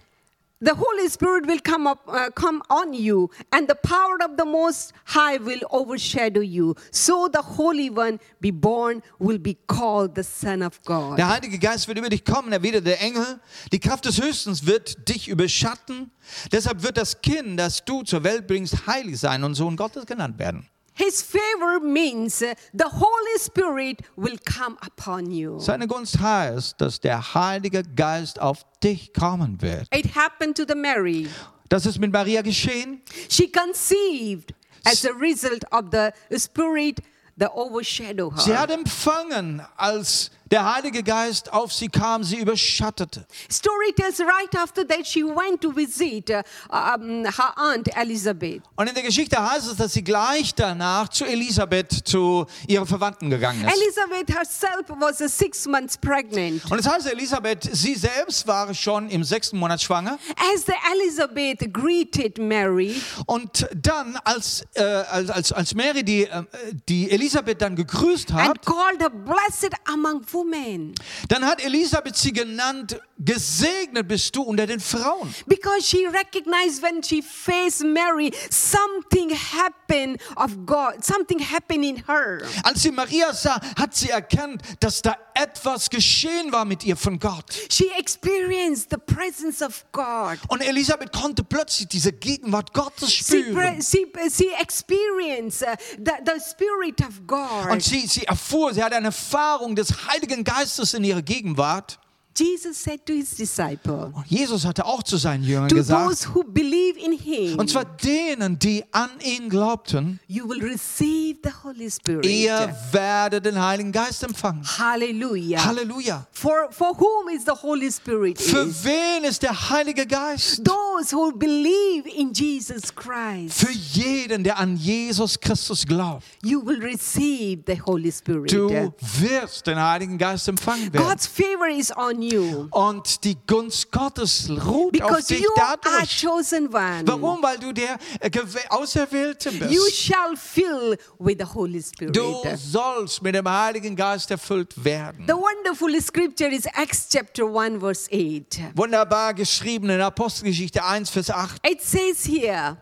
The Holy Spirit will come up, uh, come on you, and the power of the Most High will overshadow you. So the Holy One be born will be called the Son of God. Der Heilige Geist wird über dich kommen, erwidert der Engel. Die Kraft des Höchstens wird dich überschatten. Deshalb wird das Kind, das du zur Welt bringst, heilig sein und Sohn Gottes genannt werden. His favor means uh, the Holy Spirit will come upon you. Seine Gunst heißt, dass der Heilige Geist auf dich kommen wird. It happened to the Mary. Das ist mit Maria geschehen. She conceived as a result of the Spirit that overshadow her. Sie hat empfangen, als der Heilige Geist auf sie kam, sie überschattete. Story tells right after that she went to visit uh, um, her aunt Elizabeth. Und in der Geschichte heißt es, dass sie gleich danach zu Elisabeth, zu ihren Verwandten gegangen ist. Elizabeth herself was uh, six months pregnant. Und es heißt, Elisabeth, sie selbst war schon im sechsten Monat schwanger. As the Elizabeth greeted Mary, Und dann, als, äh, als, als, als Mary die, äh, die Elisabeth dann gegrüßt and hat, called her blessed among women, dann hat Elisabeth sie genannt, gesegnet bist du unter den Frauen. because she recognized when she faced Mary, something happened of God, something happened in her. Als sie Maria sah, hat sie erkannt, dass da etwas geschehen war mit ihr von Gott. She experienced the presence of God. Und Elisabeth konnte plötzlich diese Gegenwart Gottes spüren. pre- she, she experienced uh, the, the Spirit of God. Und sie, sie erfuhr, sie hatte eine Erfahrung des Heiligen Geistes in ihrer Gegenwart. Jesus said to his disciple, Jesus hatte auch zu seinen Jüngern to gesagt, those who believe in him, und zwar denen, die an ihn glaubten, you will receive the Holy Spirit. ihr werdet den Heiligen Geist empfangen. Hallelujah. Halleluja. For, for whom is the Holy Spirit? Für is? wen ist der Heilige Geist? Those who believe in Jesus Christ. Für jeden, der an Jesus Christus glaubt. You will receive the Holy Spirit. Du wirst den Heiligen Geist empfangen werden. God's favor is on you Und die Gunst Gottes ruht auf because dich you are dadurch. chosen one. Warum? Weil du der äh, Auserwählte You bist. shall fill with the Holy Spirit. Du sollst mit dem Heiligen Geist erfüllt werden. The wonderful scripture is Acts chapter 1, verse 8. Wunderbar geschrieben in Apostelgeschichte 1, Vers 8. It says here,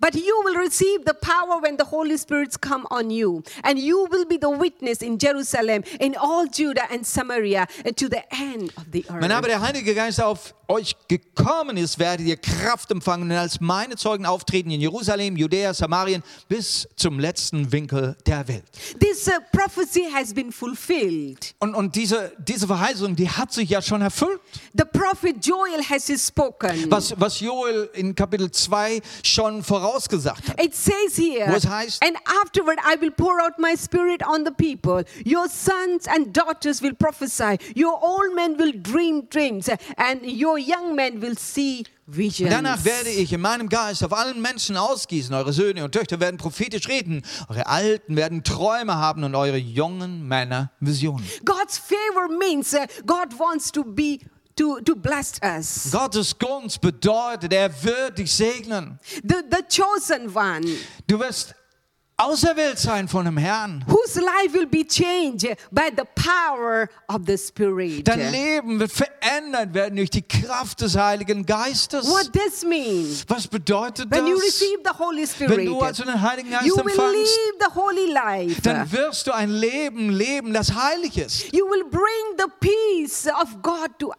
But you will receive the power when the Holy Spirits come on you, and you will be the witness in Jerusalem, in all Judah and Samaria, and to the end of the Wenn aber earth. der Heilige Geist auf euch gekommen ist, werdet ihr Kraft empfangen und als meine Zeugen auftreten in Jerusalem, Judäa, Samarien bis zum letzten Winkel der Welt. This prophecy has been fulfilled. Und, und diese, diese Verheißung, die hat sich ja schon erfüllt. The prophet Joel has spoken. Was, was Joel in Kapitel 2 schon vorausgesagt hat. It says here, Wo es heißt- and afterward I will pour out my spirit on the people. Your sons and daughters will prophesy. Your old men will dream dreams, and your young men will see visions. Danach werde ich in meinem Geist auf allen Menschen ausgießen. Eure Söhne und Töchter werden prophetisch reden. Eure Alten werden Träume haben und eure jungen Männer Visionen. God's favor means uh, God wants to be to, to bless us. Gottes Gunst bedeutet, er wird dich segnen. The, the chosen one, Du wirst auserwählt sein von dem Herrn. whose life will be changed by the power of the Spirit. Dein Leben wird verändert werden durch die Kraft des Heiligen Geistes. What this means? Was bedeutet das? When you receive the Holy Spirit, Wenn du also den Heiligen Geist you will empfangst, live the holy life. dann wirst du ein Leben leben, das heilig ist. You will bring the peace of God to Du,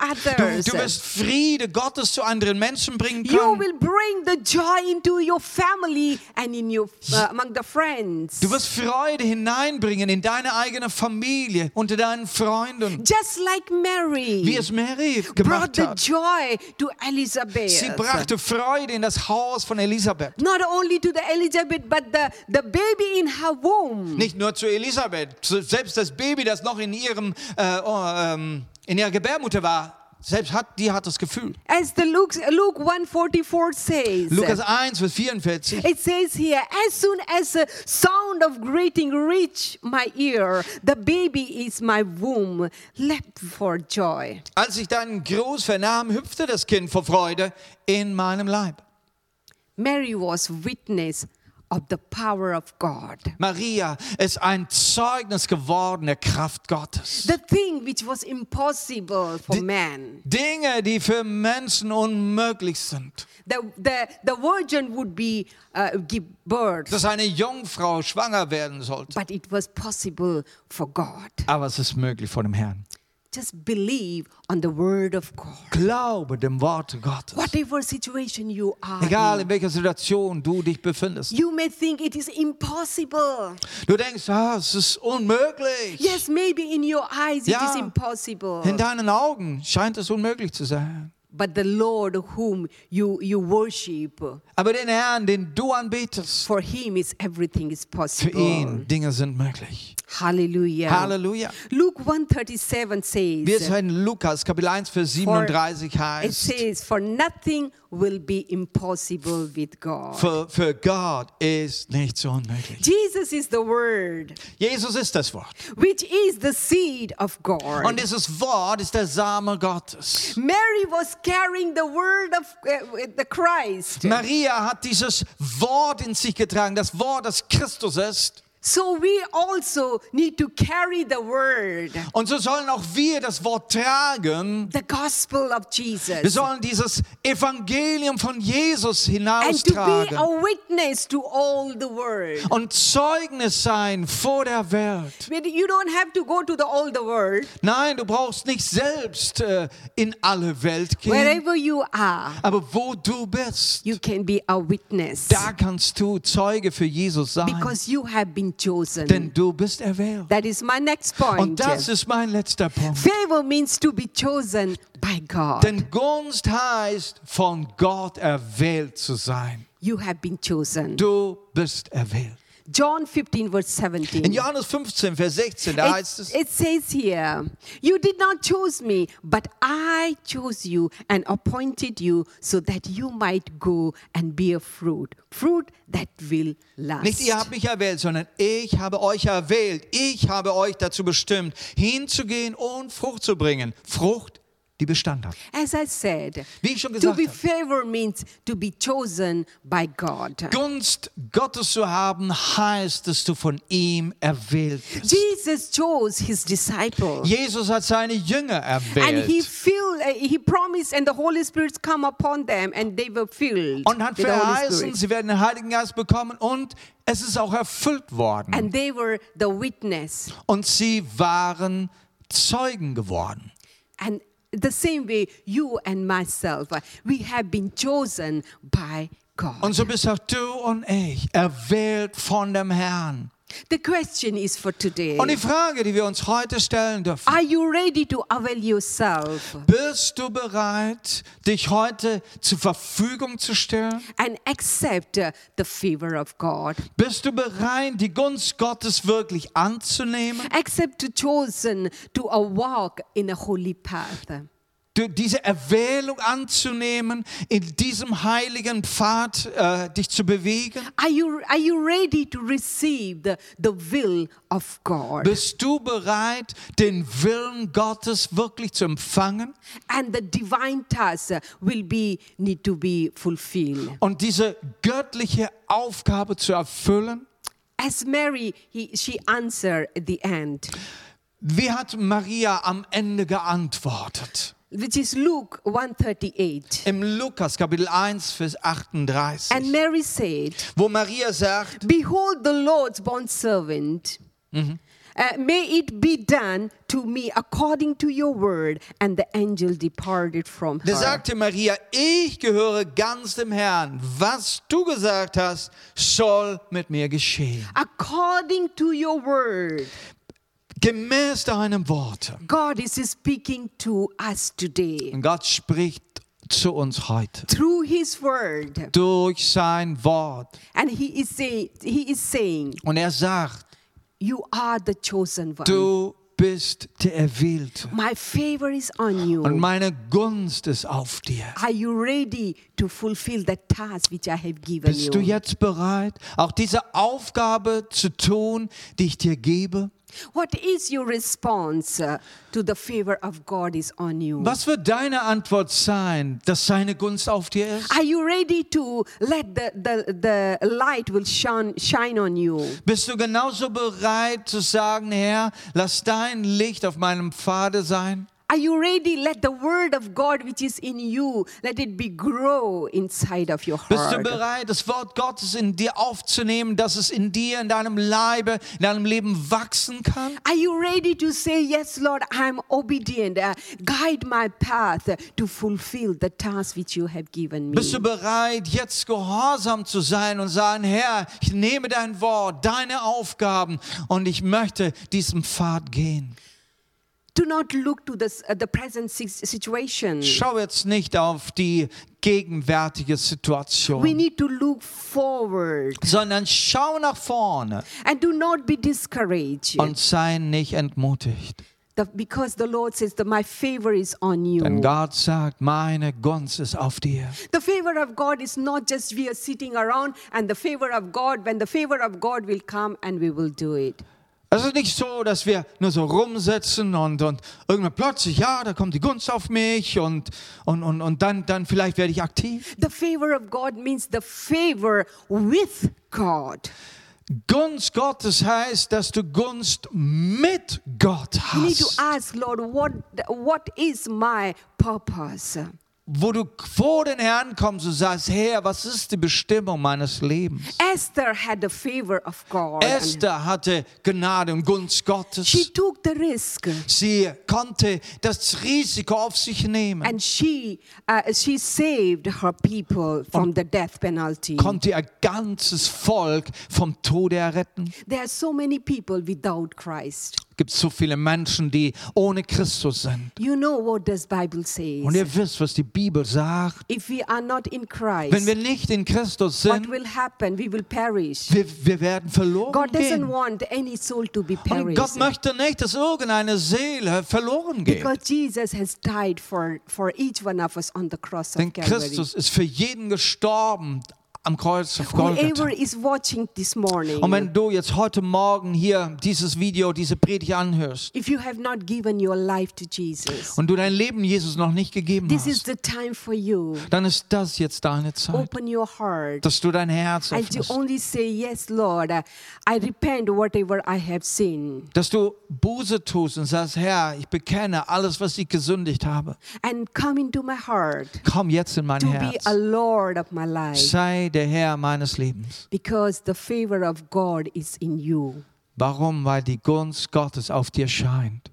others. du wirst Friede Gottes zu anderen Menschen bringen You können. will bring the joy into your family and in your uh, among the friends. Du wirst Freude hineinbringen in deine eigene Familie, unter deinen Freunden, Just like Mary wie es Mary brought gemacht the hat. joy to Elizabeth. Sie brachte Freude in das Haus von Elisabeth. Not only to the Elizabeth, but the, the baby in her womb. Nicht nur zu Elisabeth, selbst das Baby, das noch in ihrem äh, oh, ähm, in ihrer Gebärmutter war, selbst hat die hat das Gefühl. As the Luke, Luke 144 says. Lukas 1 Vers 44. It says here, as soon as the sound of greeting reached my ear, the baby is my womb leapt for joy. Als ich deinen Gruß vernahm, hüpfte das Kind vor Freude in meinem Leib. Mary was witness of the power of God. Maria ist ein Zeugnis geworden der Kraft Gottes. The thing which was impossible for man. Dinge, die für Menschen unmöglich sind. The, the, the virgin would be uh, give birth, Dass eine Jungfrau schwanger werden sollte. but it was possible for God. Aber es ist möglich vor dem Herrn. Just believe on the word of God. Glaube dem Wort Gottes. Whatever situation you are Egal in welcher Situation du dich befindest. you may think it is impossible. Du denkst, ah, es ist unmöglich. Yes, maybe in your eyes it Ja. is impossible. In deinen Augen scheint es unmöglich zu sein. But the Lord whom you, you worship, Aber den Herrn, den du anbetest, for him is everything is für possible. ihn Dinge sind möglich. Hallelujah. Halleluja. Luke 137 Wie es says, in Lukas Kapitel 1 Vers 37 it heißt, says, For nothing will be impossible with God. für, für Gott ist nichts unmöglich. Jesus is the Word, Jesus ist das Wort. which is the seed of God. Und dieses Wort ist der Same Gottes. Mary was carrying the Word of uh, the Christ. Maria hat dieses Wort in sich getragen, das Wort, das Christus ist. So we also need to carry the Word, Und so sollen auch wir das Wort tragen. the gospel of Wir Jesus. sollen dieses Evangelium von Jesus And to be hinaustragen a witness to all the world. und Zeugnis sein vor der Welt. You don't have to go to the all the world. Nein, du brauchst nicht selbst äh, in alle Welt gehen, Wherever you are, aber wo du bist, you can be a witness da kannst du Zeuge für Jesus sein, because you have been chosen. denn du bist erwählt. That is my next point. Und das ist mein letzter Punkt. Favor means to be chosen by God. Denn Gunst heißt, von Gott erwählt zu sein. You have been chosen. Du bist erwählt. John 15, verse 17. In Johannes 15, Vers 16, da heißt It, es, it says here, You did not choose me, but I chose you and appointed you so that you might go and bear fruit, fruit that will last. nicht ihr habt mich erwählt, sondern ich habe euch erwählt. Ich habe euch dazu bestimmt, hinzugehen und Frucht zu bringen. Frucht, die Bestand hat. As I said, Wie ich schon to gesagt be habe, favor means to be chosen by God. Gunst Gottes zu haben, heißt, dass du von ihm erwählt bist. Jesus chose his disciples. Jesus hat seine Jünger And he erwählt filled, uh, he promised, and the Holy Spirit come upon them, and they were filled und hat verheißen, sie werden den Heiligen Geist bekommen und es ist auch erfüllt worden. And they were the witness. Und sie waren Zeugen geworden. And the same way, you and myself, we have been chosen by God. Und so bist auch du und ich erwählt von dem Herrn. The question is for today Und die Frage, die wir uns heute stellen dürfen, Are you ready to avail yourself bist du bereit, dich heute zur Verfügung zu stellen? and accept the favor of God? Bist du bereit, die Gunst Gottes wirklich anzunehmen? Accept to chosen to a walk in a holy path. Diese Erwählung anzunehmen, in diesem heiligen Pfad äh, dich zu bewegen? Are you, are you ready to receive the, the will of God? Bist du bereit, den Willen Gottes wirklich zu empfangen And the divine task will be need to be fulfilled. und diese göttliche Aufgabe zu erfüllen? As Mary, he, she answered at the end, Wie hat Maria am Ende geantwortet? Which is Luke 138. Im Lukas Kapitel 1, Vers 38, And Mary said, wo Maria sagt, Behold the Lord's bond servant. Uh, Uh, may it be done to me according to your word. And the angel departed from Da her. sagte Maria, ich gehöre ganz dem Herrn. Was du gesagt hast, soll mit mir geschehen. According to your word. Gemäß deinem Wort. God is speaking to us today Und Gott spricht zu uns heute through His word, durch sein Wort. and He is saying, He is saying, Und er sagt, "You are the chosen one. du bist der Erwählte. My favor is on you. Und meine Gunst ist auf dir. Are you ready to fulfill the task which I have given Bist du you? jetzt bereit, auch diese Aufgabe zu tun, die ich dir gebe? What is your response uh, to the favor of God is on you? Was wird deine Antwort sein, dass seine Gunst auf dir ist? Are you ready to let the, the, the light will shine, shine on you? Bist du genauso bereit zu sagen, Herr, lass dein Licht auf meinem Pfade sein? Are you ready? Let the word of God which is in you, let it be grow inside of your Bist du heart. bereit, das Wort Gottes in dir aufzunehmen, dass es in dir, in deinem Leibe, in deinem Leben wachsen kann? Are you ready to say, Yes, Lord, I'm obedient. Uh, guide my path to fulfill the task which you have given me? Bist du bereit, jetzt gehorsam zu sein und sagen, Herr, ich nehme dein Wort, deine Aufgaben und ich möchte diesen Pfad gehen? Do not look to the, uh, the present situation. Schau jetzt nicht auf die gegenwärtige Situation, We need to look forward sondern schau nach vorne and do not be discouraged. und sei nicht entmutigt. The- because the Lord says that my favor is on Denn you. Gott sagt, meine Gunst ist auf dir. The favor of God is not just we are sitting around and the favor of God, when the favor of God will come and we will do it. Es ist nicht so, dass wir nur so rumsitzen und, und irgendwann plötzlich, ja, da kommt die Gunst auf mich und, und, und, und dann, dann vielleicht werde ich aktiv. The favor of God means the favor with God. Gunst Gottes heißt, dass du Gunst mit Gott You need to hast. ask, Lord, what, what is my purpose? Wo du vor den Herrn kommst und sagst, Herr, was ist die Bestimmung meines Lebens? Esther had the favor of God. Esther hatte Gnade und Gunst She Gottes. took the risk Sie konnte das Risiko auf sich nehmen, and she, uh, she saved her people from the death penalty. konnte ihr ganzes Volk vom Tode erretten. There are so many people without Christ. Es gibt so viele Menschen, die ohne Christus sind. You know what does Bible says? Und ihr wisst, was die Bibel sagt. If we are not in Wenn Christ, wir nicht in Christus what sind, will happen? We will perish. wir, wir werden verloren God doesn't gehen. want any soul to be Und perished. Gott möchte nicht, dass irgendeine Seele verloren geht. Because Jesus has died for, for each one of us on the cross of Denn Calvary. Christus ist für jeden gestorben am Kreuz auf Golgatha. Und wenn du jetzt heute Morgen hier dieses Video, diese Predigt anhörst if you have not given your life to Jesus, und du dein Leben Jesus noch nicht gegeben this is hast, the time for you. dann ist das jetzt deine Zeit, Open your heart dass du dein Herz and to öffnest. only say, Yes, Lord, uh, I repent whatever I have sinned. Dass du Buße tust und sagst, Herr, ich bekenne alles, was ich gesündigt habe. And come into my heart Komm jetzt in mein Herz. a Lord of my life Sei der Herr meines Lebens. because the favor of God is in you. Warum? Weil die Gunst Gottes auf dir scheint.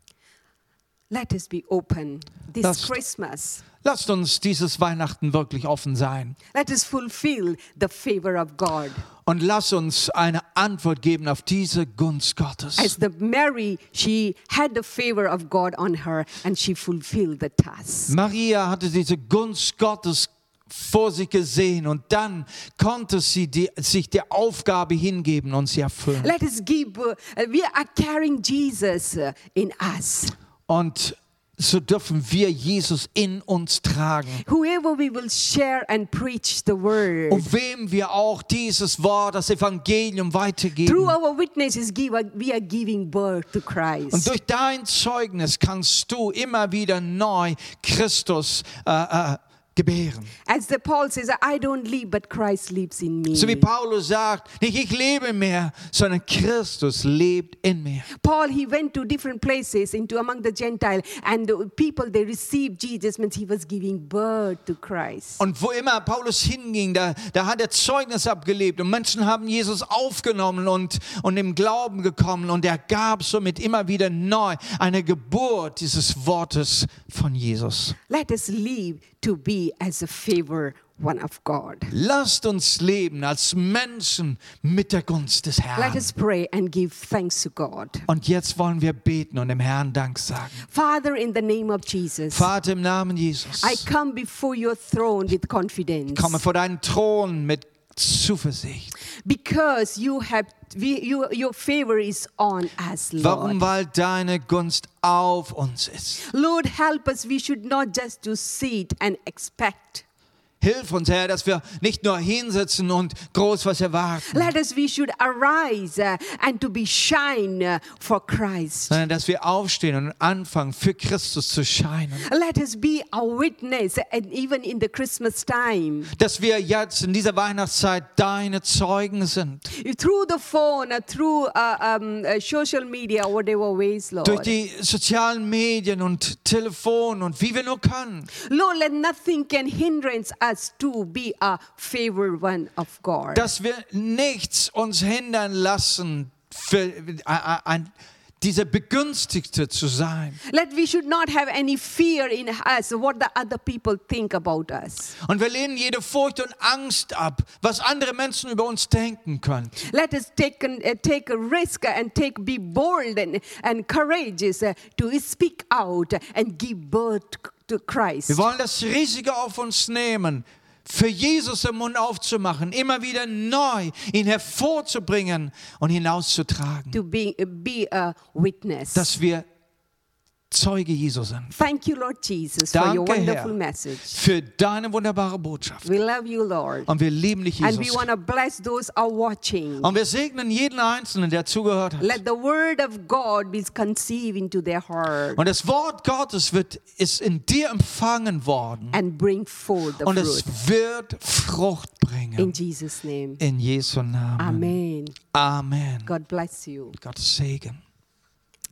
Let us be open this Lasst- Christmas. Lasst uns dieses Weihnachten wirklich offen sein. Let us fulfill the favor of God. Und lass uns eine Antwort geben auf diese Gunst Gottes. As the Mary, she had the favor of God on her and she fulfilled the task. Maria hatte diese Gunst Gottes vor sich gesehen und dann konnte sie die, sich der Aufgabe hingeben und sie erfüllen. Let us give, uh, we are carrying Jesus uh, in us. Und so dürfen wir Jesus in uns tragen. Whoever we will share and preach the word. Und wem wir auch dieses Wort, das Evangelium Through weitergeben. our witnesses, give, we are giving birth to Und Christ. durch dein Zeugnis kannst du immer wieder neu Christus äh, äh, gebären. As the Paul says, I don't live, but Christ lives in me. So wie Paulus sagt, nicht ich lebe mehr, sondern Christus lebt in mir. Paul, he went to different places into among the Gentile, and the people they received Jesus means he was giving birth to Christ. Und wo immer Paulus hinging, da, da hat er Zeugnis abgelebt und Menschen haben Jesus aufgenommen und, und im Glauben gekommen und er gab somit immer wieder neu eine Geburt dieses Wortes von Jesus. Let us live to be as a favor one of God. Lasst uns leben als Menschen mit der Gunst des Let Herrn. us pray and give thanks to God. Und jetzt wollen wir beten und dem Herrn Dank sagen. Father, in the name of Jesus, Vater im Namen Jesus, I come before your throne with confidence komme vor deinen Thron mit Zuversicht. because you have we, you, your favor is on us, Warum? Lord. Weil deine Gunst auf uns ist. Lord, help us. We should not just to sit and expect. Hilf uns, Herr, dass wir nicht nur hinsitzen und groß was erwarten, Let us, we should arise uh, and to be shine uh, for Christ. sondern dass wir aufstehen und anfangen, für Christus zu scheinen. Let us be a witness, and even in the Christmas time, Dass wir jetzt in dieser Weihnachtszeit deine Zeugen sind. through the phone, uh, through uh, um, social media, whatever ways, Durch Lord. die sozialen Medien und Telefon und wie wir nur können. Lord, let nothing can hindrance us to be a favored one of God. Dass wir nichts uns hindern lassen, für, ein, dieser Begünstigte zu sein. Let we should not have any fear in us what the other people think about us. Und wir lehnen jede Furcht und Angst ab, was andere Menschen über uns denken können. Let us take, an, uh, take a risk and take, be bold and, and courageous uh, to speak out and give birth to Christ. Wir wollen das Risiko auf uns nehmen, für Jesus den Mund aufzumachen, immer wieder neu ihn hervorzubringen und hinauszutragen, To be, be a witness. dass wir Zeuge Jesu sind. Thank you, Lord Jesus, for your Danke, wonderful Herr, message. für deine wunderbare Botschaft. We love you, Lord. Und wir lieben dich, And we Jesus. want to bless those who are watching. Und wir segnen jeden Einzelnen, der zugehört hat. Let the word of God be conceived into their heart Und das Wort Gottes wird, ist in dir empfangen worden. and bring forth the Und es wird Frucht In bringen. Jesus' name. In Jesu Namen. Amen. Amen. God bless you. Gottes Segen.